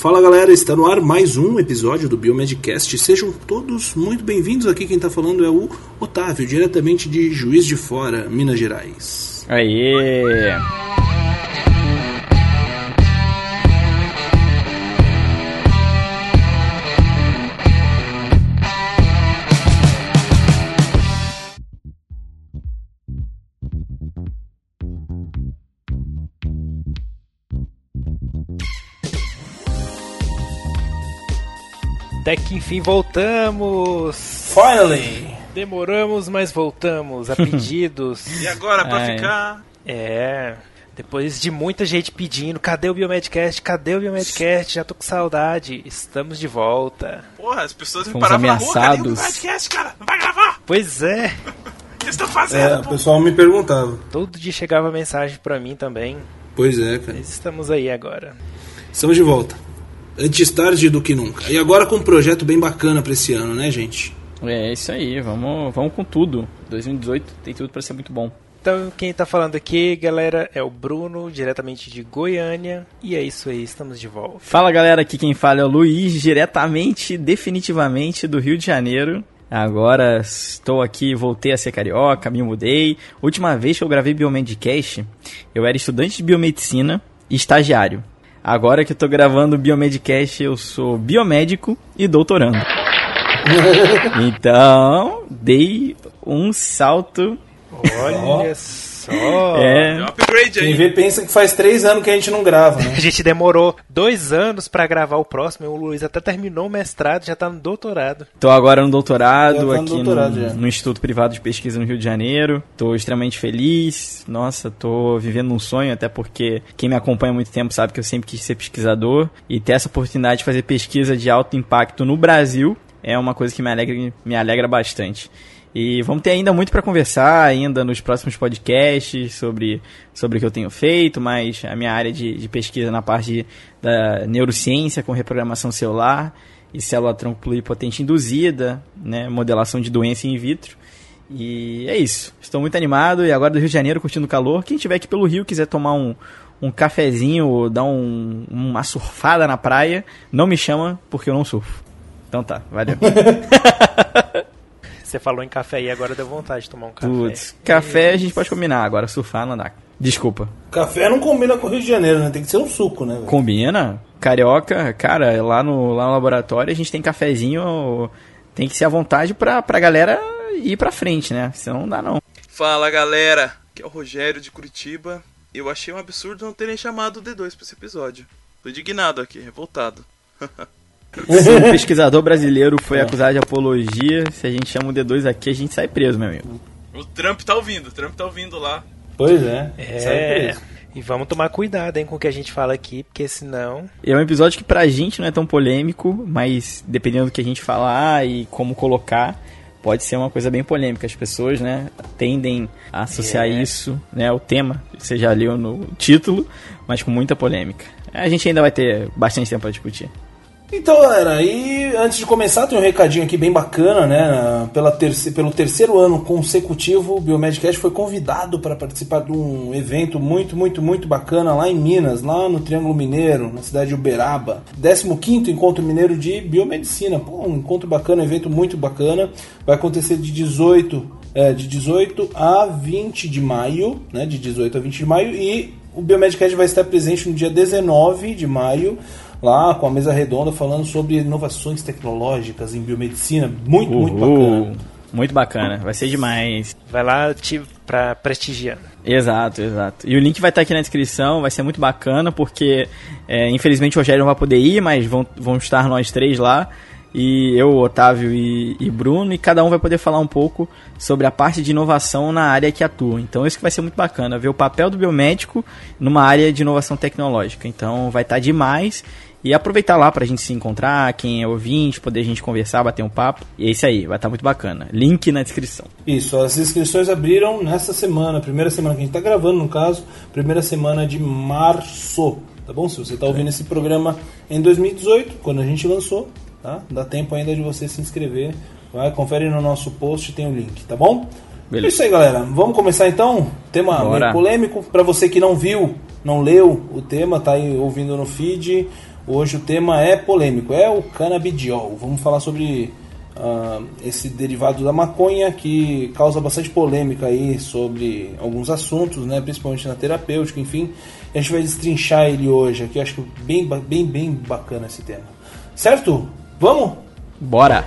Fala galera, está no ar mais um episódio do Biomedcast. Sejam todos muito bem-vindos. Aqui quem está falando é o Otávio, diretamente de Juiz de Fora, Minas Gerais. Aê! Até que enfim voltamos! Finally! Demoramos, mas voltamos a pedidos. E agora, pra Ai. ficar. é. Depois de muita gente pedindo, cadê o Biomedcast? Cadê o Biomedcast? Já tô com saudade. Estamos de volta. Porra, as pessoas me paravam na rua, cadê o ameaçados. podcast, cara? Não vai gravar? Pois é, O que vocês estão É, fazendo? o pessoal me perguntava. todo dia chegava mensagem pra mim também. Pois é, cara. Mas estamos aí agora. Estamos de volta. Antes tarde do que nunca. E agora com um projeto bem bacana pra esse ano, né, gente? É isso aí, vamos, vamos com tudo. 2018 tem tudo pra ser muito bom. Então, quem tá falando aqui, galera, é o Bruno, diretamente de Goiânia. E é isso aí, estamos de volta. Fala galera, aqui quem fala é o Luiz, diretamente, definitivamente do Rio de Janeiro. Agora estou aqui, voltei a ser carioca, me mudei. Última vez que eu gravei Biomedcast, eu era estudante de biomedicina e estagiário. Agora que eu tô gravando o Biomedcast, eu sou biomédico e doutorando. Então, dei um salto. Olha só. É, um upgrade Quem aí. vê pensa que faz três anos que a gente não grava, né? A gente demorou dois anos pra gravar o próximo. O Luiz até terminou o mestrado, já tá no doutorado. Tô agora no doutorado tá no aqui doutorado, no, no Instituto Privado de Pesquisa no Rio de Janeiro. Tô extremamente feliz. Nossa, tô vivendo um sonho, até porque quem me acompanha há muito tempo sabe que eu sempre quis ser pesquisador. E ter essa oportunidade de fazer pesquisa de alto impacto no Brasil é uma coisa que me alegra, me alegra bastante. E vamos ter ainda muito para conversar ainda nos próximos podcasts sobre, sobre o que eu tenho feito, mas a minha área de, de pesquisa na parte da neurociência com reprogramação celular e célula tronco pluripotente induzida, né, modelação de doença in vitro. E é isso. Estou muito animado e agora do Rio de Janeiro curtindo o calor. Quem estiver aqui pelo Rio quiser tomar um, um cafezinho ou dar um, uma surfada na praia, não me chama porque eu não surfo. Então tá, valeu. Você falou em café aí, agora deu vontade de tomar um café. Putz, café a gente pode combinar, agora surfar não dá. Desculpa. Café não combina com o Rio de Janeiro, né? Tem que ser um suco, né? velho? Combina? Carioca, cara, lá no, lá no laboratório a gente tem cafezinho, tem que ser à vontade pra, pra galera ir pra frente, né? Senão não dá não. Fala galera, aqui é o Rogério de Curitiba. Eu achei um absurdo não terem chamado o D2 pra esse episódio. Tô indignado aqui, revoltado. Se um pesquisador brasileiro foi acusado de apologia, se a gente chama o D2 aqui, a gente sai preso, meu amigo. O Trump tá ouvindo, o Trump tá ouvindo lá. Pois é. Sai É. preso. E vamos tomar cuidado, hein, com o que a gente fala aqui, porque senão. É um episódio que pra gente não é tão polêmico, mas dependendo do que a gente falar e como colocar, pode ser uma coisa bem polêmica. As pessoas, né, tendem a associar É. isso, né, o tema, você já leu no título, mas com muita polêmica. A gente ainda vai ter bastante tempo pra discutir. Então, galera, e antes de começar, tem um recadinho aqui bem bacana, né? Pela terce- pelo terceiro ano consecutivo, o Biomedcast foi convidado para participar de um evento muito, muito, muito bacana lá em Minas, lá no Triângulo Mineiro, na cidade de Uberaba. 15º Encontro Mineiro de Biomedicina. Pô, um encontro bacana, um evento muito bacana. Vai acontecer de 18, é, de 18 a 20 de maio, né? De 18 a 20 de maio. E o Biomedcast vai estar presente no dia 19 de maio lá com a mesa redonda falando sobre inovações tecnológicas em biomedicina. Muito, muito Uhul. bacana. Muito bacana, vai ser demais. Vai lá te, pra prestigiar. Exato, exato. E o link vai estar aqui na descrição, vai ser muito bacana, porque é, infelizmente o Rogério não vai poder ir, mas vão, vão estar nós três lá. E eu, Otávio e, e Bruno, e cada um vai poder falar um pouco sobre a parte de inovação na área que atua. Então isso que vai ser muito bacana, ver o papel do biomédico numa área de inovação tecnológica. Então vai estar demais. E aproveitar lá pra gente se encontrar, quem é ouvinte, poder a gente conversar, bater um papo. E é isso aí, vai estar muito bacana. Link na descrição. Isso, as inscrições abriram nessa semana, primeira semana que a gente está gravando, no caso, primeira semana de março, tá bom? Se você está ouvindo esse programa em 2018, quando a gente lançou, tá? Dá tempo ainda de você se inscrever. Vai, confere no nosso post, tem o link, tá bom? Beleza. É isso aí, galera. Vamos começar então? Tema Bora. meio polêmico. Para você que não viu, não leu o tema, tá aí ouvindo no feed. Hoje o tema é polêmico, é o canabidiol. Vamos falar sobre uh, esse derivado da maconha que causa bastante polêmica aí sobre alguns assuntos, né, principalmente na terapêutica, enfim. A gente vai destrinchar ele hoje aqui, acho que bem, bem, bem bacana esse tema. Certo? Vamos? Bora!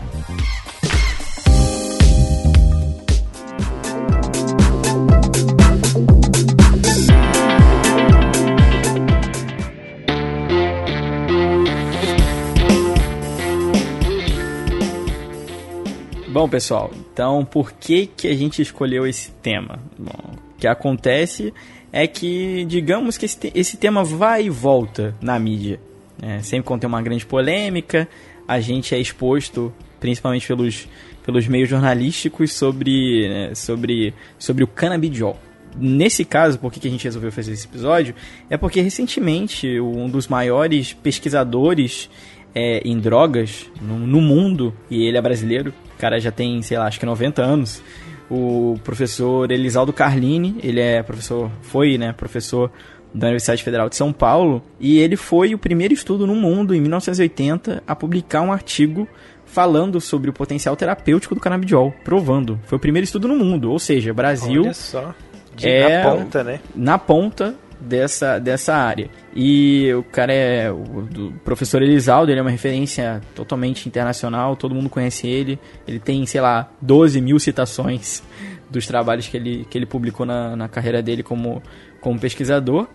Bom, pessoal, então por que, que a gente escolheu esse tema? Bom, o que acontece é que, digamos que esse, esse tema vai e volta na mídia. Né? Sempre quando tem uma grande polêmica, a gente é exposto, principalmente pelos, pelos meios jornalísticos, sobre, né, sobre, sobre o canabidiol. Nesse caso, por que a gente resolveu fazer esse episódio? É porque recentemente um dos maiores pesquisadores é, em drogas no, no, mundo, e ele é brasileiro, cara já tem, sei lá, acho que 90 anos. O professor Elisaldo Carlini, ele é professor, foi, né, professor da Universidade Federal de São Paulo, e ele foi o primeiro estudo no mundo, em 1980, a publicar um artigo falando sobre o potencial terapêutico do canabidiol, provando. Foi o primeiro estudo no mundo, ou seja, Brasil Olha só. De, é na ponta, né? Na ponta dessa, dessa área. E o cara é o, professor Elisaldo, ele é uma referência totalmente internacional, todo mundo conhece ele. Ele tem, sei lá, 12 mil citações dos trabalhos que ele, que ele publicou na, na carreira dele como, como pesquisador.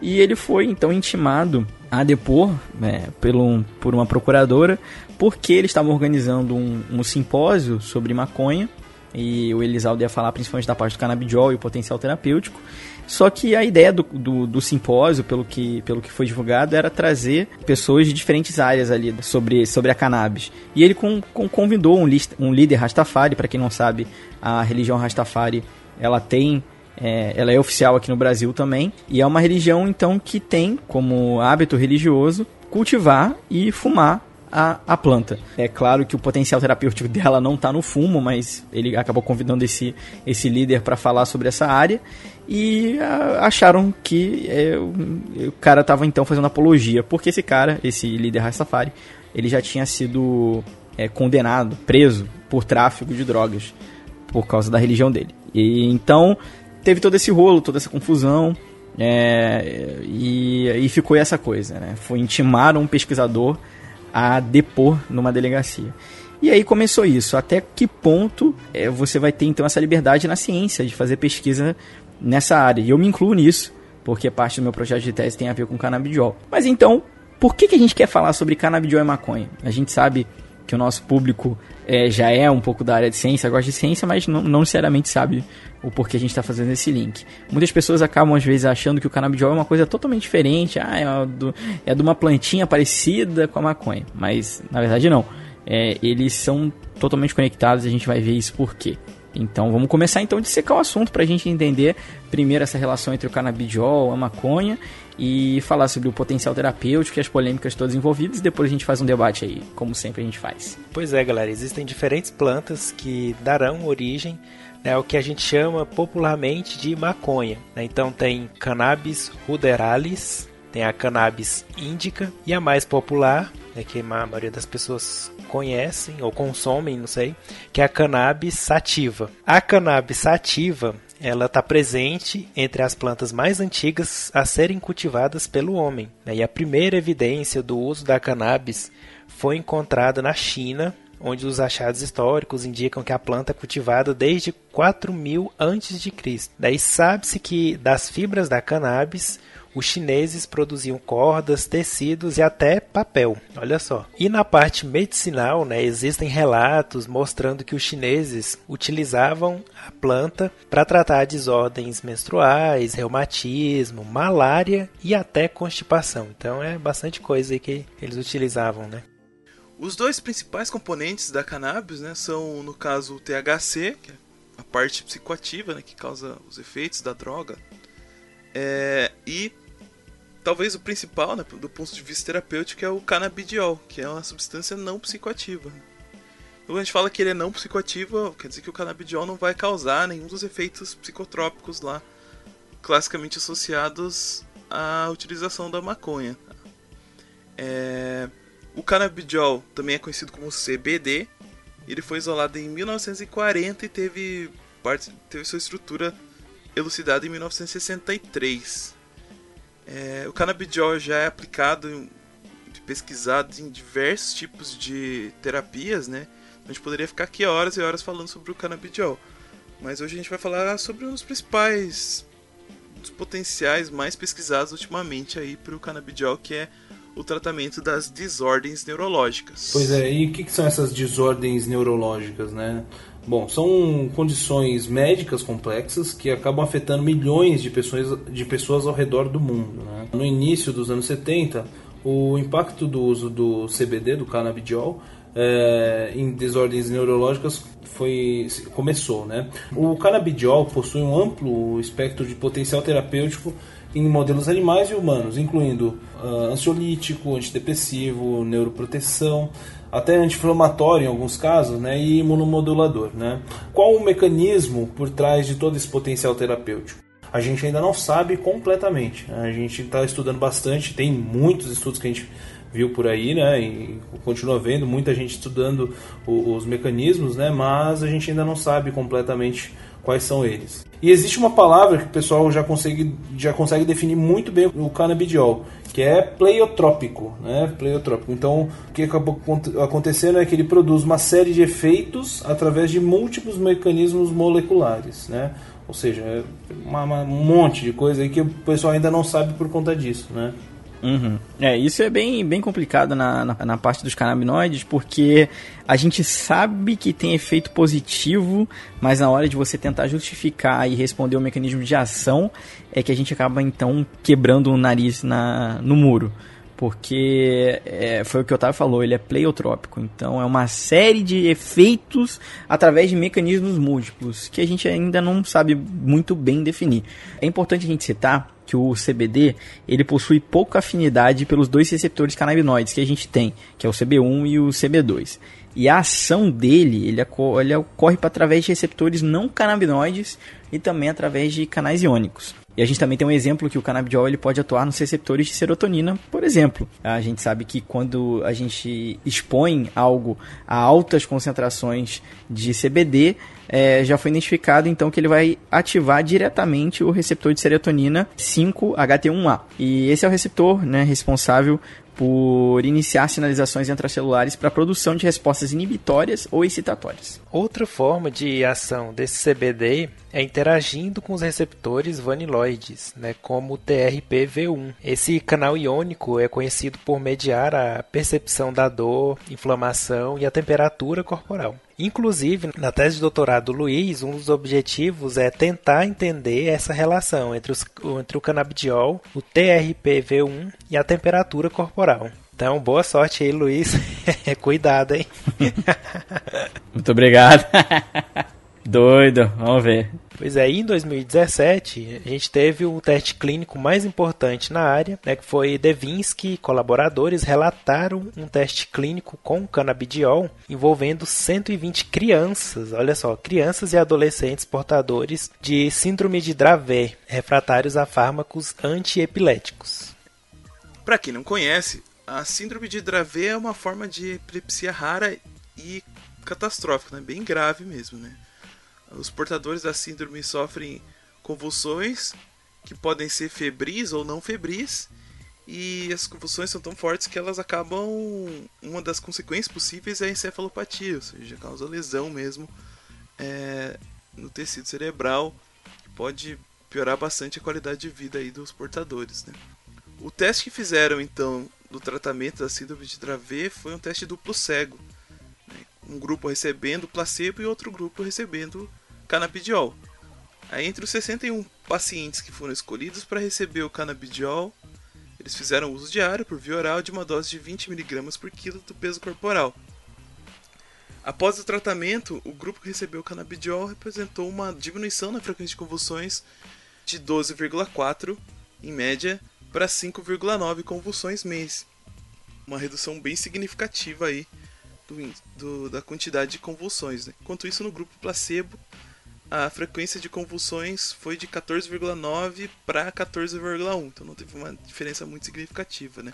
E ele foi então intimado a depor né, pelo, por uma procuradora porque ele estava organizando um, um simpósio sobre maconha e o Elisaldo ia falar principalmente da parte do canabidiol e o potencial terapêutico. Só que a ideia do, do, do, simpósio, pelo que, pelo que foi divulgado, era trazer pessoas de diferentes áreas ali sobre, sobre a cannabis. E ele com, com, convidou um, list, um líder Rastafari, para quem não sabe, a religião Rastafari ela tem é, ela é oficial aqui no Brasil também e é uma religião então que tem como hábito religioso cultivar e fumar a, a planta. É claro que o potencial terapêutico dela não está no fumo, mas ele acabou convidando esse, esse líder para falar sobre essa área e a, ah, acharam que é, o, o, cara estava então fazendo apologia, porque esse cara, esse líder Rastafari, ele já tinha sido é, condenado, preso por tráfico de drogas por causa da religião dele. E então teve todo esse rolo, toda essa confusão. É, e, e ficou essa coisa, né? Foi intimar um pesquisador a depor numa delegacia. E aí começou isso. Até que ponto é, você vai ter então essa liberdade na ciência de fazer pesquisa nessa área? E eu me incluo nisso, porque parte do meu projeto de tese tem a ver com canabidiol. Mas então, por que, que a gente quer falar sobre canabidiol e maconha? A gente sabe que o nosso público é, já é um pouco da área de ciência, gosta de ciência, mas não, não necessariamente sabe o porquê a gente está fazendo esse link. Muitas pessoas acabam, às vezes, achando que o canabidiol é uma coisa totalmente diferente, ah, é, do, é de uma plantinha parecida com a maconha, mas na verdade não. É, eles são totalmente conectados e a gente vai ver isso por quê. Então vamos começar então de secar o assunto para a gente entender primeiro essa relação entre o canabidiol, a maconha e falar sobre o potencial terapêutico e as polêmicas todas envolvidas e depois a gente faz um debate aí, como sempre a gente faz. Pois é, galera, existem diferentes plantas que darão origem né, ao que a gente chama popularmente de maconha. Né? Então tem cannabis ruderalis, tem a cannabis índica e a mais popular, né, que a maioria das pessoas conhecem ou consomem, não sei, que é a cannabis sativa. A cannabis sativa ela está presente entre as plantas mais antigas a serem cultivadas pelo homem. Né? E a primeira evidência do uso da cannabis foi encontrada na China, onde os achados históricos indicam que a planta é cultivada desde 4000 a.C. Daí sabe-se que das fibras da cannabis os chineses produziam cordas, tecidos e até papel. Olha só. E na parte medicinal, né, existem relatos mostrando que os chineses utilizavam a planta para tratar desordens menstruais, reumatismo, malária e até constipação. Então é bastante coisa que eles utilizavam, né? Os dois principais componentes da cannabis, né, são no caso o THC, que é a parte psicoativa, né, que causa os efeitos da droga, é, e talvez o principal, né, do ponto de vista terapêutico, é o canabidiol, que é uma substância não psicoativa. Quando a gente fala que ele é não psicoativo, quer dizer que o canabidiol não vai causar nenhum dos efeitos psicotrópicos lá, classicamente associados à utilização da maconha. É... O canabidiol também é conhecido como CBD. Ele foi isolado em 1940 e teve, parte, teve sua estrutura elucidada em 1963. É... O canabidiol já é aplicado, pesquisado em diversos tipos de terapias, né? A gente poderia ficar aqui horas e horas falando sobre o canabidiol. Mas hoje a gente vai falar sobre um dos principais dos potenciais mais pesquisados ultimamente aí para o canabidiol, que é o tratamento das desordens neurológicas. Pois é, e o que, que são essas desordens neurológicas, né? Bom, são condições médicas complexas que acabam afetando milhões de pessoas, de pessoas ao redor do mundo. Né? No início dos anos 70, o impacto do uso do CBD, do canabidiol, é, em desordens neurológicas foi começou, né? O canabidiol possui um amplo espectro de potencial terapêutico em modelos animais e humanos, incluindo uh, ansiolítico, antidepressivo, neuroproteção, até anti-inflamatório em alguns casos, né, e imunomodulador, né? Qual o mecanismo por trás de todo esse potencial terapêutico? A gente ainda não sabe completamente. A gente está estudando bastante, tem muitos estudos que a gente viu por aí, né? E continua vendo muita gente estudando os mecanismos, né? Mas a gente ainda não sabe completamente quais são eles. E existe uma palavra que o pessoal já consegue, já consegue definir muito bem o canabidiol, que é pleiotrópico, né? Pleiotrópico. Então, o que acabou acontecendo é que ele produz uma série de efeitos através de múltiplos mecanismos moleculares, né? Ou seja, é uma, uma, um monte de coisa aí que o pessoal ainda não sabe por conta disso, né? Uhum. É, isso é bem, bem complicado na, na, na, parte dos canabinoides, porque a gente sabe que tem efeito positivo, mas na hora de você tentar justificar e responder o mecanismo de ação, é que a gente acaba então quebrando o nariz na, no muro. Porque é, foi o que o Otávio falou, ele é pleiotrópico. Então é uma série de efeitos através de mecanismos múltiplos que a gente ainda não sabe muito bem definir. É importante a gente citar que o CBD ele possui pouca afinidade pelos dois receptores canabinoides que a gente tem, que é o CB1 e o CB2. E a ação dele, ele, ele ocorre através de receptores não canabinoides e também através de canais iônicos. E a gente também tem um exemplo que o canabidiol ele pode atuar nos receptores de serotonina, por exemplo. A gente sabe que quando a gente expõe algo a altas concentrações de CBD, é, já foi identificado então que ele vai ativar diretamente o receptor de serotonina 5-HT1A. E esse é o receptor né, responsável por iniciar sinalizações intracelulares para produção de respostas inibitórias ou excitatórias. Outra forma de ação desse CBD é interagindo com os receptores vaniloides, né, como o TRPV1. Esse canal iônico é conhecido por mediar a percepção da dor, inflamação e a temperatura corporal. Inclusive, na tese de doutorado do Luiz, um dos objetivos é tentar entender essa relação entre, os, entre o canabidiol, o TRPV1 e a temperatura corporal. Então, boa sorte aí, Luiz. Cuidado, hein? Muito obrigado. Doido, vamos ver. Pois é, em 2017 a gente teve o teste clínico mais importante na área, né, que foi Devinsky e colaboradores relataram um teste clínico com canabidiol envolvendo 120 crianças, olha só, crianças e adolescentes portadores de síndrome de Dravet, refratários a fármacos antiepiléticos. Para quem não conhece, a síndrome de Dravet é uma forma de epilepsia rara e catastrófica, né? bem grave mesmo, né? Os portadores da síndrome sofrem convulsões que podem ser febris ou não febris, e as convulsões são tão fortes que elas acabam. Uma das consequências possíveis é a encefalopatia, ou seja, causa lesão mesmo é, no tecido cerebral, que pode piorar bastante a qualidade de vida aí dos portadores. Né? O teste que fizeram então do tratamento da síndrome de Dravet foi um teste duplo cego, né? um grupo recebendo placebo e outro grupo recebendo canabidiol. Aí, entre os 61 pacientes que foram escolhidos para receber o canabidiol, eles fizeram uso diário por via oral de uma dose de 20mg por quilo do peso corporal. Após o tratamento, o grupo que recebeu o canabidiol representou uma diminuição na frequência de convulsões de 12,4 em média para 5,9 convulsões mês. Uma redução bem significativa aí do, do, da quantidade de convulsões. Né? Enquanto isso, no grupo placebo, a frequência de convulsões foi de 14,9 para 14,1, então não teve uma diferença muito significativa, né?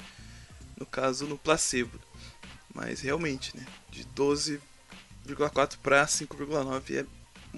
no caso no placebo. Mas realmente, né, de 12,4 para 5,9 é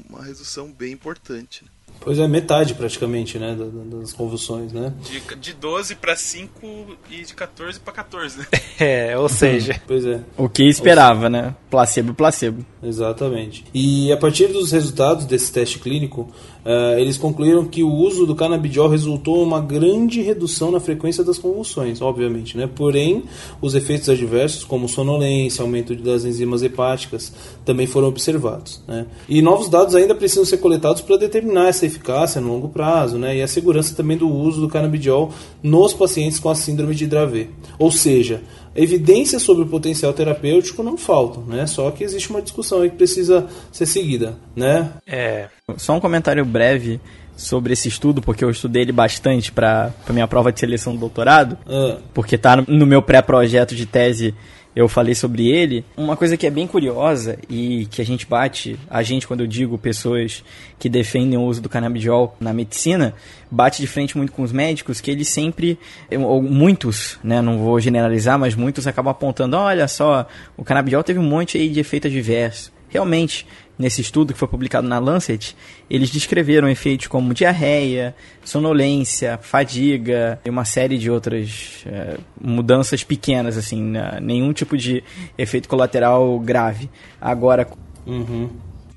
uma redução bem importante. Né? Pois é, metade praticamente, né, das convulsões, né? De, de 12 para 5 e de 14 para 14, né? É, ou seja... pois é. O que esperava, né? Placebo, placebo. Exatamente. E a partir dos resultados desse teste clínico, uh, eles concluíram que o uso do canabidiol resultou em uma grande redução na frequência das convulsões, obviamente, né? Porém, os efeitos adversos, como sonolência, aumento das enzimas hepáticas, também foram observados, né? E novos dados ainda precisam ser coletados para determinar essa eficácia no longo prazo, né? E a segurança também do uso do canabidiol nos pacientes com a síndrome de Dravet. Ou seja, evidências sobre o potencial terapêutico não faltam, né? Só que existe uma discussão aí que precisa ser seguida, né? É. Só um comentário breve sobre esse estudo, porque eu estudei ele bastante para minha prova de seleção do doutorado, ah. porque tá no meu pré-projeto de tese eu falei sobre ele. Uma coisa que é bem curiosa e que a gente bate, a gente, quando eu digo pessoas que defendem o uso do canabidiol na medicina, bate de frente muito com os médicos, que eles sempre, ou muitos, né, não vou generalizar, mas muitos acabam apontando: olha só, o canabidiol teve um monte aí de efeito adverso. Realmente, nesse estudo que foi publicado na Lancet, eles descreveram efeitos como diarreia, sonolência, fadiga e uma série de outras é, mudanças pequenas, assim, né? nenhum tipo de efeito colateral grave. Agora, uhum.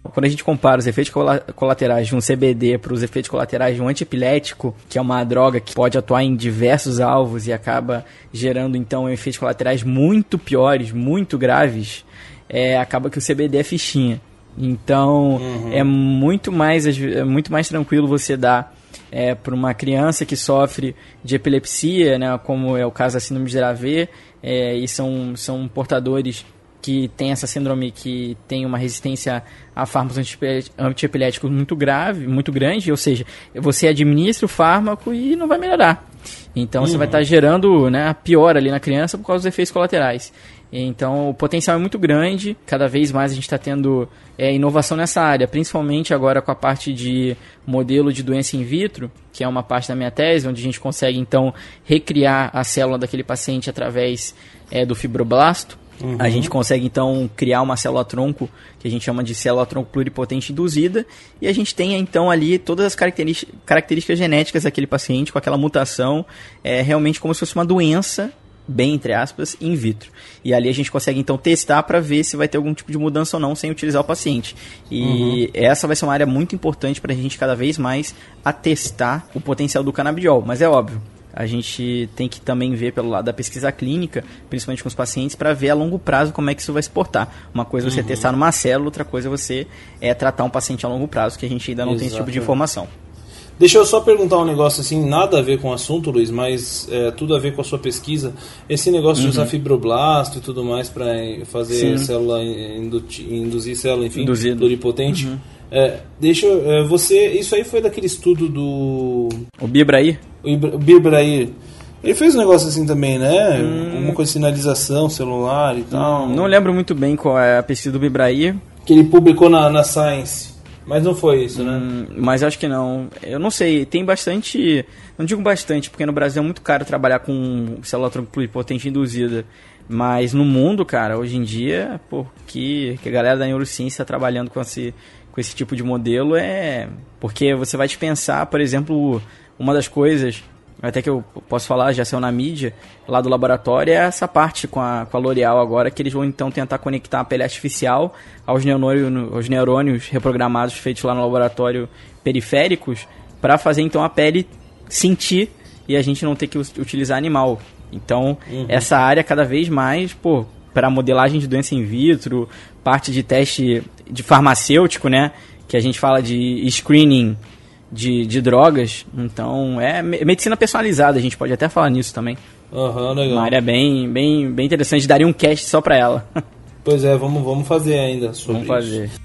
quando a gente compara os efeitos colaterais de um CBD para os efeitos colaterais de um antiepilético, que é uma droga que pode atuar em diversos alvos e acaba gerando então efeitos colaterais muito piores, muito graves, é, acaba que o CBD é fichinha. Então uhum. é muito mais é muito mais tranquilo você dar é, para uma criança que sofre de epilepsia, né, como é o caso da síndrome de Dravet, é, e são, são portadores que têm essa síndrome que tem uma resistência a fármacos antiepiléticos muito grave, muito grande, ou seja, você administra o fármaco e não vai melhorar. Então uhum. você vai estar uhum. tá gerando né, pior ali na criança por causa dos efeitos colaterais. Então o potencial é muito grande, cada vez mais a gente está tendo é, inovação nessa área, principalmente agora com a parte de modelo de doença in vitro, que é uma parte da minha tese, onde a gente consegue então recriar a célula daquele paciente através é, do fibroblasto. Uhum. A gente consegue então criar uma célula tronco que a gente chama de célula tronco pluripotente induzida e a gente tem então ali todas as características, características genéticas daquele paciente com aquela mutação, é realmente como se fosse uma doença bem entre aspas, in vitro. E ali a gente consegue então testar para ver se vai ter algum tipo de mudança ou não sem utilizar o paciente. E uhum. essa vai ser uma área muito importante para a gente cada vez mais atestar o potencial do canabidiol. Mas é óbvio, a gente tem que também ver pelo lado da pesquisa clínica, principalmente com os pacientes, para ver a longo prazo como é que isso vai se portar. Uma coisa é você uhum. testar numa célula, outra coisa é você é tratar um paciente a longo prazo, que a gente ainda não tem esse tipo de informação. Deixa eu só perguntar um negócio assim, nada a ver com o assunto, Luiz, mas é, tudo a ver com a sua pesquisa. Esse negócio uhum. de usar fibroblasto e tudo mais para fazer Sim. célula, induzir célula, enfim, Induzido. pluripotente. Uhum. É, deixa eu, é, você, isso aí foi daquele estudo do... O Bibraí? O Bibraí. Ele fez um negócio assim também, né? Hum. Uma coisa de sinalização celular e tal. Não lembro muito bem qual é a pesquisa do Bibraí. Que ele publicou na, na Science. Mas não foi isso, né? Hum, mas acho que não. Eu não sei, tem bastante. Não digo bastante, porque no Brasil é muito caro trabalhar com célula tronco pluripotente induzida. Mas no mundo, cara, hoje em dia, pô, que, a galera da neurociência trabalhando com esse, com esse tipo de modelo é. Porque você vai dispensar, por exemplo, uma das coisas até que eu posso falar, já saiu na mídia, lá do laboratório, é essa parte com a, com a L'Oreal agora, que eles vão então tentar conectar a pele artificial aos neurônios, aos neurônios reprogramados feitos lá no laboratório periféricos, para fazer então a pele sentir e a gente não ter que utilizar animal. Então, uhum. essa área cada vez mais, pô, para modelagem de doença in vitro, parte de teste de farmacêutico, né? Que a gente fala de screening de, de drogas. Então, é medicina personalizada, a gente pode até falar nisso também. Aham, uhum, legal. Uma área bem, bem, bem interessante, daria um cast só pra ela. Pois é, vamos, vamos fazer ainda sobre Vamos fazer. Isso.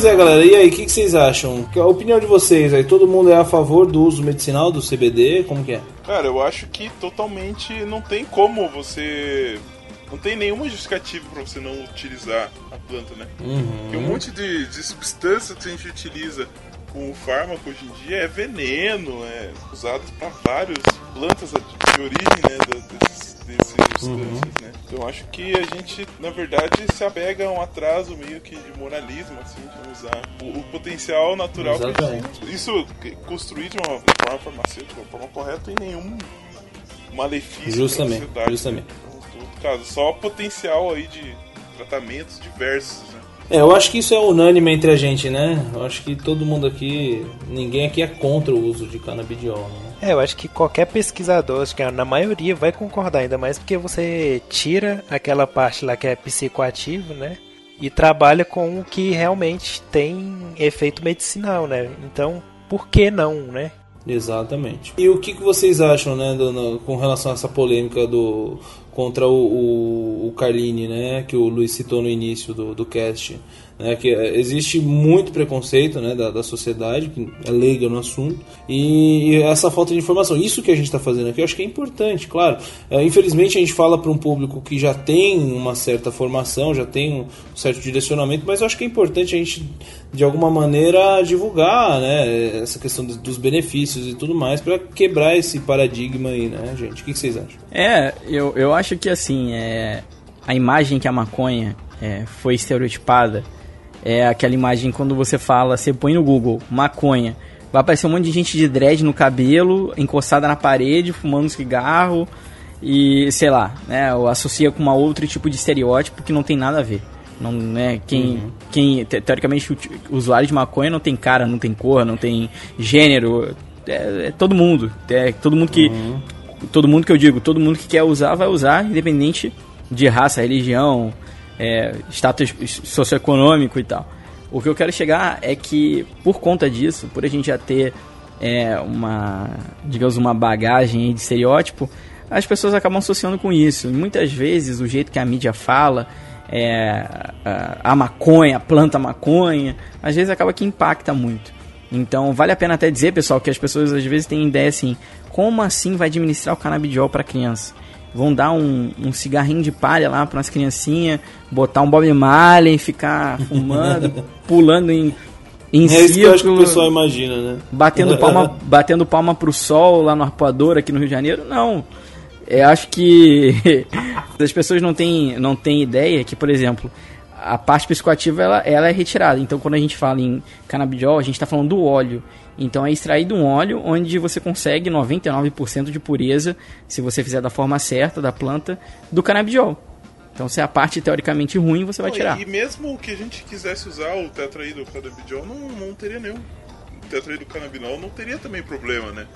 Pois é, galera. E aí, o que, que, vocês acham? A opinião de vocês aí? Todo mundo é a favor do uso medicinal do CBD? Como que é? Cara, eu acho que totalmente não tem como você não tem nenhuma justificativa para você não utilizar a planta, né? Uhum. Porque um monte de, de substância que a gente utiliza com o fármaco hoje em dia é veneno, é usado para várias plantas de origem né, desses, desses uhum. né? Então acho que a gente, na verdade, se apega a um atraso meio que de moralismo, assim, de usar o, o potencial natural que Isso construir de uma forma farmacêutica, de uma forma correta, e nenhum malefício justamente, justamente. Então, caso, só potencial aí de tratamentos diversos, né? É, eu acho que isso é unânime entre a gente, né? Eu acho que todo mundo aqui, ninguém aqui é contra o uso de canabidiol, né? É, eu acho que qualquer pesquisador, acho que na maioria vai concordar, ainda mais porque você tira aquela parte lá que é psicoativo, né? E trabalha com o que realmente tem efeito medicinal, né? Então, por que não, né? Exatamente. E o que, vocês acham, né, do, no, com relação a essa polêmica do contra o, o, o né, que o Luiz citou no início do, do cast? Né, que existe muito preconceito né, da, da sociedade, que é leiga no assunto, e, essa falta de informação. Isso que a gente está fazendo aqui eu acho que é importante, claro. É, infelizmente a gente fala para um público que já tem uma certa formação, já tem um certo direcionamento, mas eu acho que é importante a gente, de alguma maneira, divulgar né, essa questão dos benefícios e tudo mais, para quebrar esse paradigma aí, né, gente? O que, que vocês acham? É, eu, eu acho que assim, é, a imagem que a maconha é, foi estereotipada é aquela imagem quando você fala, você põe no Google maconha, vai aparecer um monte de gente de dread no cabelo, encostada na parede, fumando cigarro e sei lá, né, ou associa com uma outro tipo de estereótipo que não tem nada a ver. Não, né, quem, uhum. quem teoricamente o usuário de maconha não tem cara, não tem cor, não tem gênero, é, é todo mundo, é todo mundo que uhum. todo mundo que eu digo, todo mundo que quer usar vai usar, independente de raça, religião, é, status socioeconômico e tal. O que eu quero chegar é que, por conta disso, por a gente já ter é, uma, digamos, uma bagagem de estereótipo, as pessoas acabam associando com isso. E muitas vezes, o jeito que a mídia fala, é, a, a maconha, a planta maconha, às vezes acaba que impacta muito. Então, vale a pena até dizer, pessoal, que as pessoas às vezes têm ideia assim: como assim vai administrar o canabidiol para criança? Vão dar um, um cigarrinho de palha lá para umas criancinhas, botar um Bob Marley, ficar fumando, pulando em, em é círculo. isso que eu acho que o pessoal imagina, né? Batendo palma, batendo palma pro sol lá no arpoador aqui no Rio de Janeiro. Não. Eu acho que as pessoas não têm, não têm ideia que, por exemplo, a parte psicoativa ela, ela é retirada. Então, quando a gente fala em canabidiol, a gente está falando do óleo. Então é extraído um óleo onde você consegue 99% de pureza, se você fizer da forma certa da planta, do canabidiol. Então se é a parte teoricamente ruim, você vai tirar. E, mesmo que a gente quisesse usar o tetraído canabidiol, não, não teria nenhum. O tetraído canabinol não teria também problema, né?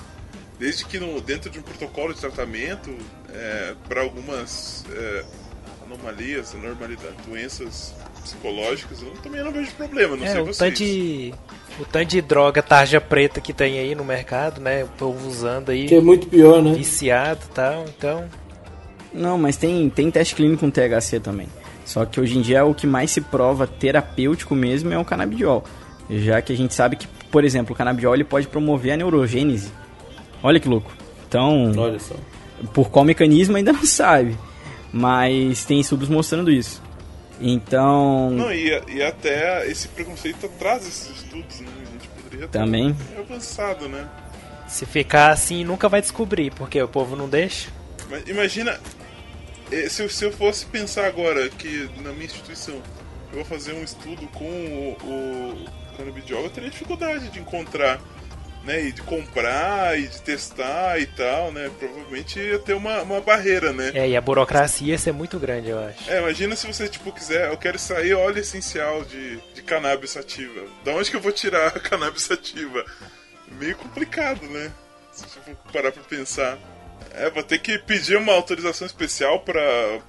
Desde que no, dentro de um protocolo de tratamento, é, para algumas é, anomalias, normalidade, doenças psicológicas, eu também não vejo problema, não é, sei o vocês. Tanto de, o tanto de droga tarja preta que tem aí no mercado, né? O povo usando aí. Que é muito pior, né? Viciado e tal, então... Não, mas tem, tem teste clínico com THC também. Só que hoje em dia o que mais se prova terapêutico mesmo é o canabidiol. Já que a gente sabe que, por exemplo, o canabidiol ele pode promover a neurogênese. Olha que louco. Então, Olha só. por qual mecanismo ainda não sabe. Mas tem estudos mostrando isso. Então. Não, e, e até esse preconceito traz esses estudos, né? A gente poderia Também. ter avançado, né? Se ficar assim, nunca vai descobrir, porque o povo não deixa. Mas imagina, eh, se eu, se eu fosse pensar agora que na minha instituição eu vou fazer um estudo com o, o canabidiol, eu teria dificuldade de encontrar né, e de comprar e de testar e tal, né? Provavelmente ia ter uma, uma barreira, né? É, e a burocracia ia ser muito grande, eu acho. É, imagina se você, tipo, quiser, eu quero sair óleo essencial de, de cannabis sativa. Da onde que eu vou tirar a cannabis sativa? Meio complicado, né? Se você for parar pra pensar. É, vou ter que pedir uma autorização especial pra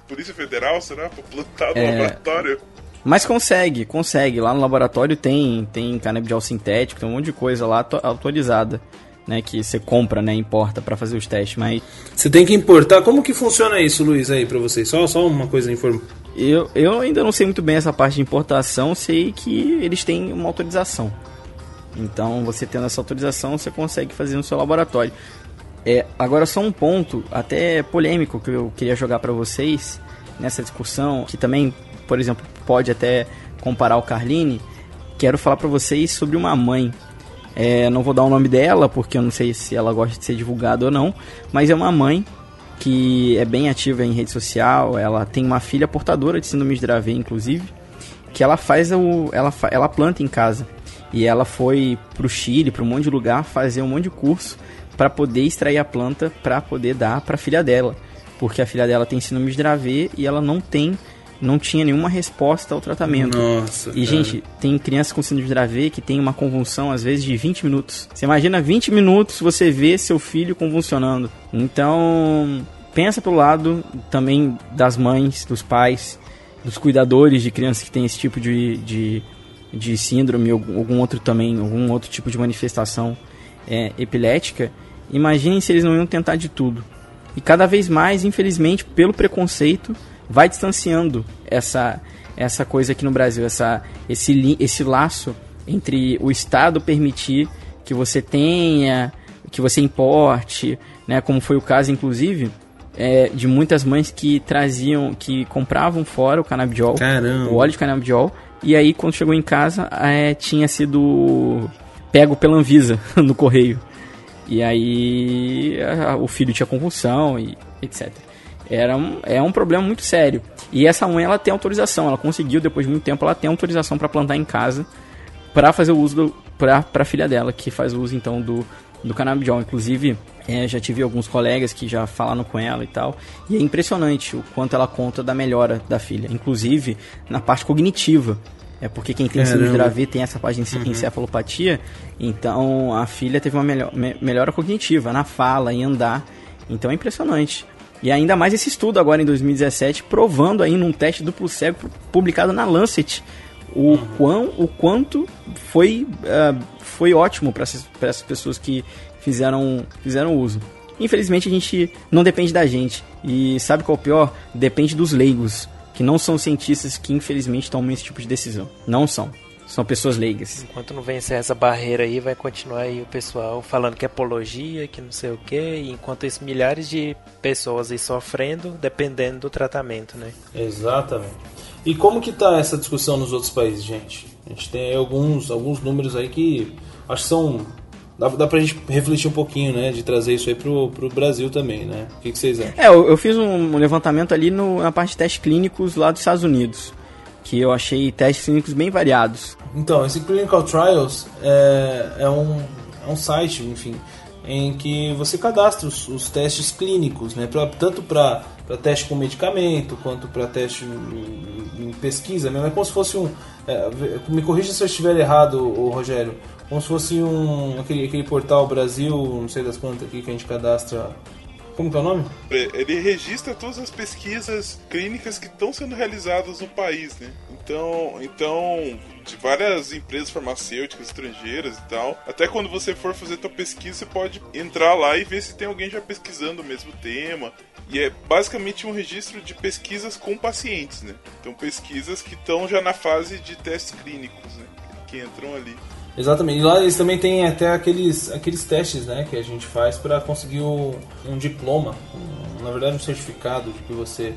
Polícia Federal, será? Pra plantar no é... laboratório? Mas consegue, consegue. Lá no laboratório tem, tem canabidiol sintético, tem um monte de coisa lá autorizada. Né, que você compra, né, importa para fazer os testes, mas você tem que importar. Como que funciona isso, Luiz, aí para vocês? Só, só uma coisa inform... Eu, eu ainda não sei muito bem essa parte de importação, sei que eles têm uma autorização. Então, você tendo essa autorização, você consegue fazer no seu laboratório. É, agora, só um ponto, até polêmico, que eu queria jogar para vocês nessa discussão, que também, por exemplo, pode até comparar o Carline. Quero falar para vocês sobre uma mãe. É, não vou dar o nome dela, porque eu não sei se ela gosta de ser divulgada ou não, mas é uma mãe que é bem ativa em rede social. Ela tem uma filha portadora de síndrome de Dravet, inclusive, que ela faz o, ela, ela planta em casa. E ela foi pro Chile, para um monte de lugar, fazer um monte de curso para poder extrair a planta para poder dar para a filha dela, porque a filha dela tem síndrome de Dravet e ela não tem não tinha nenhuma resposta ao tratamento. Nossa. E, cara. gente, tem crianças com síndrome de Dravet que tem uma convulsão, às vezes, de 20 minutos. Você imagina 20 minutos você vê seu filho convulsionando. Então, pensa pelo lado também das mães, dos pais, dos cuidadores de crianças que têm esse tipo de, de, de síndrome ou algum outro também, algum outro tipo de manifestação é, epilética. Imaginem se eles não iam tentar de tudo. E cada vez mais, infelizmente, pelo preconceito, vai distanciando essa, essa coisa aqui no Brasil, essa, esse, esse laço entre o Estado permitir que você tenha, que você importe, né, como foi o caso, inclusive, é, de muitas mães que traziam, que compravam fora o canabidiol, Caramba. o óleo de canabidiol, e aí quando chegou em casa é, tinha sido pego pela Anvisa no correio. E aí a, o filho tinha convulsão e etc. Era um, é um problema muito sério. E essa mãe ela tem autorização, ela conseguiu depois de muito tempo, ela tem autorização para plantar em casa para fazer o uso para a filha dela, que faz o uso então do, do canabidiol. Inclusive, é, já tive alguns colegas que já falaram com ela e tal. E é impressionante o quanto ela conta da melhora da filha, inclusive na parte cognitiva. É porque quem tem síndrome de Dravet tem essa parte de uhum. encefalopatia, então a filha teve uma melhor, me, melhora cognitiva na fala, em andar. Então é impressionante. E ainda mais esse estudo agora em 2017 provando aí num teste duplo cego publicado na Lancet o uhum. quão o quanto foi uh, foi ótimo para essas, pessoas que fizeram fizeram uso. Infelizmente a gente não depende da gente e sabe qual é o pior? Depende dos leigos que não são cientistas que infelizmente tomam esse tipo de decisão. Não são. São pessoas leigas. Enquanto não vencer essa barreira aí, vai continuar aí o pessoal falando que é apologia, que não sei o que, e enquanto isso, milhares de pessoas aí sofrendo, dependendo do tratamento, né? Exatamente. E como que tá essa discussão nos outros países, gente? A gente tem alguns, alguns números aí que acho que são Dá, dá pra gente refletir um pouquinho, né? De trazer isso aí pro, pro Brasil também, né? O que, que vocês acham? É, eu, eu fiz um levantamento ali no, na parte de testes clínicos lá dos Estados Unidos. Que eu achei testes clínicos bem variados. Então, esse Clinical Trials é, é, um, é um site, enfim, em que você cadastra os, os testes clínicos, né? Pra, tanto para teste com medicamento, quanto para teste em, em, pesquisa mesmo. É como se fosse um. É, me corrija se eu estiver errado, Rogério como se fosse um aquele, aquele portal Brasil, não sei das quantas aqui que a gente cadastra. Como que é o nome? Ele registra todas as pesquisas clínicas que estão sendo realizadas no país, né? Então, então de várias empresas farmacêuticas estrangeiras e tal. Até quando você for fazer tua pesquisa, você pode entrar lá e ver se tem alguém já pesquisando o mesmo tema. E é basicamente um registro de pesquisas com pacientes, né? Então pesquisas que estão já na fase de testes clínicos, né? Que entram ali. Exatamente. E lá eles também têm até aqueles, aqueles testes né, que a gente faz para conseguir um, um diploma, um, na verdade um certificado de que você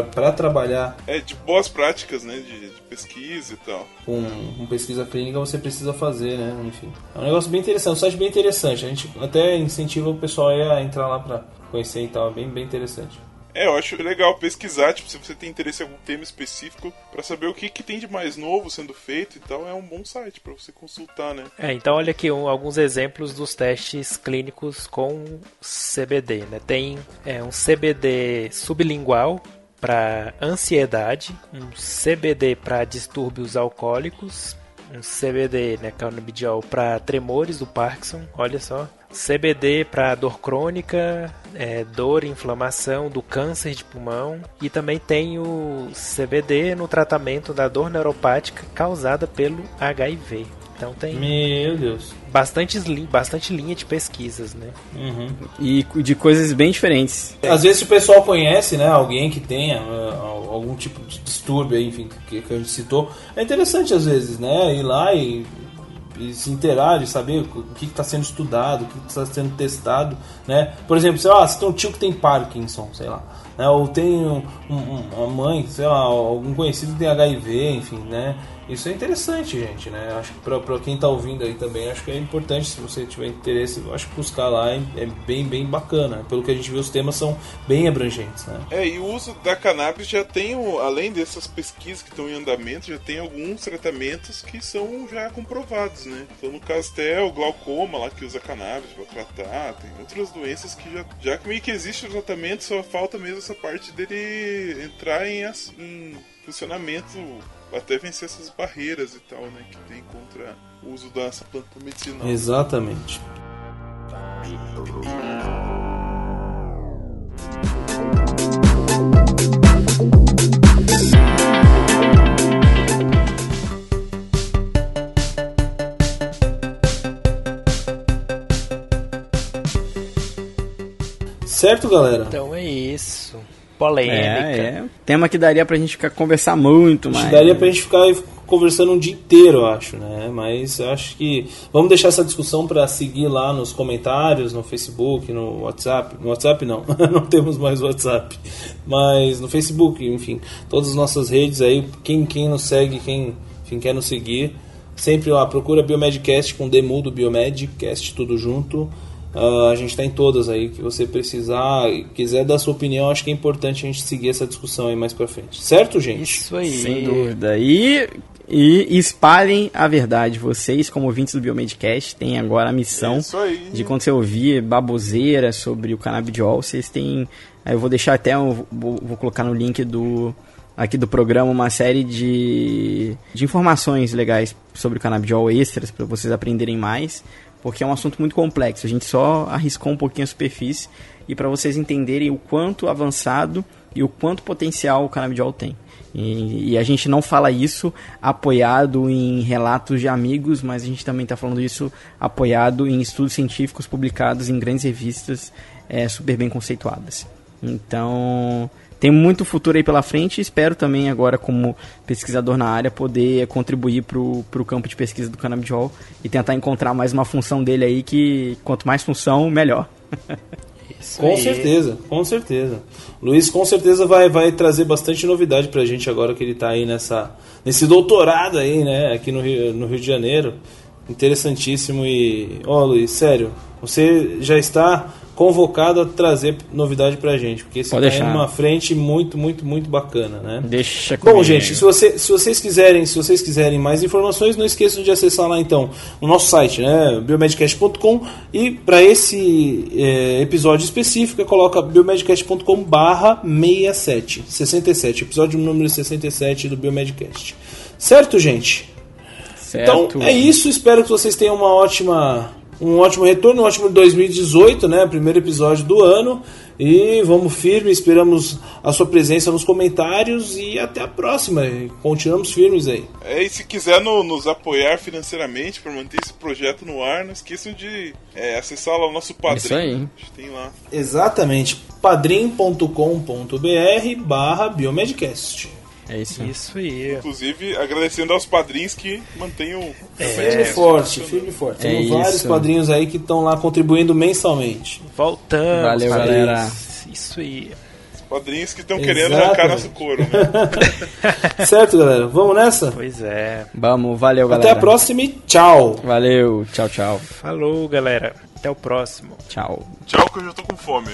para trabalhar. É, de boas práticas, né? De, de pesquisa e tal. Com, com, pesquisa clínica você precisa fazer, né? Enfim. É um negócio bem interessante, um site bem interessante. A gente até incentiva o pessoal a entrar lá para conhecer e tal. É bem, bem interessante. É, eu acho legal pesquisar, tipo, se você tem interesse em algum tema específico, para saber o que, que tem de mais novo sendo feito e tal, é um bom site para você consultar, né? É, então olha aqui um, alguns exemplos dos testes clínicos com CBD, né? Tem é, um CBD sublingual para ansiedade, um CBD para distúrbios alcoólicos, um CBD, né, cannabidiol para tremores do Parkinson, olha só. CBD para dor crônica, é, dor e inflamação do câncer de pulmão e também tem o CBD no tratamento da dor neuropática causada pelo HIV. Então tem. Meu Deus. Bastante, bastante linha de pesquisas, né? Uhum. E de coisas bem diferentes. Às vezes o pessoal conhece, né, alguém que tenha uh, algum tipo de distúrbio aí, enfim, que, que, a gente citou. É interessante às vezes, né, ir lá e, se inteirar, saber o que está sendo estudado, o que está sendo testado, né. Por exemplo, sei lá, se tem um tio que tem Parkinson, sei lá né? Ou tem um, um, uma mãe, sei lá, algum conhecido tem HIV, enfim, né? Isso é interessante, gente, né? Acho que para quem está ouvindo aí também, acho que é importante, se você tiver interesse, acho que buscar lá é, é, bem, bem bacana. Pelo que a gente viu, os temas são bem abrangentes, né? É, e o uso da cannabis já tem, além dessas pesquisas que estão em andamento, já tem alguns tratamentos que são já comprovados, né? Então, no o glaucoma lá que usa cannabis para tratar, tem outras doenças que já, já meio que existe o tratamento, só falta mesmo essa parte dele entrar em, em funcionamento até vencer essas barreiras e tal, né, que tem contra o uso dessa planta medicinal. Exatamente. Certo, galera? Então é isso polêmica. É, é. Tema que daria pra gente ficar conversar muito mais. Daria pra gente ficar conversando um dia inteiro, eu acho, né? Mas eu acho que vamos deixar essa discussão para seguir lá nos comentários, no Facebook, no WhatsApp. No WhatsApp não, não temos mais WhatsApp. Mas no Facebook, enfim, todas as nossas redes aí, quem quem nos segue, quem enfim, quer nos seguir, sempre lá procura Biomedcast com Demudo Biomedcast tudo junto. Uh, a gente está em todas aí que você precisar, quiser dar sua opinião, acho que é importante a gente seguir essa discussão aí mais para frente. Certo, gente? Isso aí. Sem dúvida. E, e espalhem a verdade. Vocês, como ouvintes do Biomedcast, têm agora a missão de quando você ouvir baboseira sobre o canabidiol, vocês têm. Eu vou deixar até, eu vou, vou colocar no link do aqui do programa uma série de, de informações legais sobre o canabidiol extras para vocês aprenderem mais porque é um assunto muito complexo. A gente só arriscou um pouquinho a superfície e para vocês entenderem o quanto avançado e o quanto potencial o canabidiol tem. E, e, a gente não fala isso apoiado em relatos de amigos, mas a gente também está falando isso apoiado em estudos científicos publicados em grandes revistas é, super bem conceituadas. Então, tem muito futuro aí pela frente e espero também agora como pesquisador na área poder contribuir para o campo de pesquisa do canabidiol e tentar encontrar mais uma função dele aí que quanto mais função, melhor. com certeza, com certeza. Luiz com certeza vai, vai trazer bastante novidade para a gente agora que ele está aí nessa, nesse doutorado aí, né, aqui no Rio, no Rio de Janeiro. Interessantíssimo e... Ó, oh, Luiz, sério, você já está convocado a trazer novidade pra gente, porque você está numa frente muito, muito, muito bacana, né? Deixa comigo. Bom, gente, se, você, se vocês quiserem, se vocês quiserem mais informações, não esqueçam de acessar lá então o nosso site, né, biomedcast.com e para esse é, episódio específico, coloca biomedcast.com/67, 67, episódio número 67 do Biomedcast. Certo, gente? Certo. Então, é isso, espero que vocês tenham uma ótima um ótimo retorno, um ótimo 2018, né? Primeiro episódio do ano. E vamos firme, esperamos a sua presença nos comentários e até a próxima. Continuamos firmes aí. É, e se quiser no, nos apoiar financeiramente para manter esse projeto no ar, não esqueçam de é, acessar lá o nosso padrinho. Isso aí. Tem lá. Exatamente. padrim.com.br barra Biomedcast. É isso. Isso aí. Inclusive, agradecendo aos padrinhos que mantêm o. É, firme e forte, firme e forte. Tem é vários isso. padrinhos aí que estão lá contribuindo mensalmente. Voltando. Valeu, galera. Isso aí. Os padrinhos que estão querendo arrancar nosso couro, né? certo, galera? Vamos nessa? Pois é. Vamos, valeu, galera. Até a próxima e tchau. Valeu, tchau, tchau. Falou, galera. Até o próximo. Tchau. Tchau, que eu já tô com fome.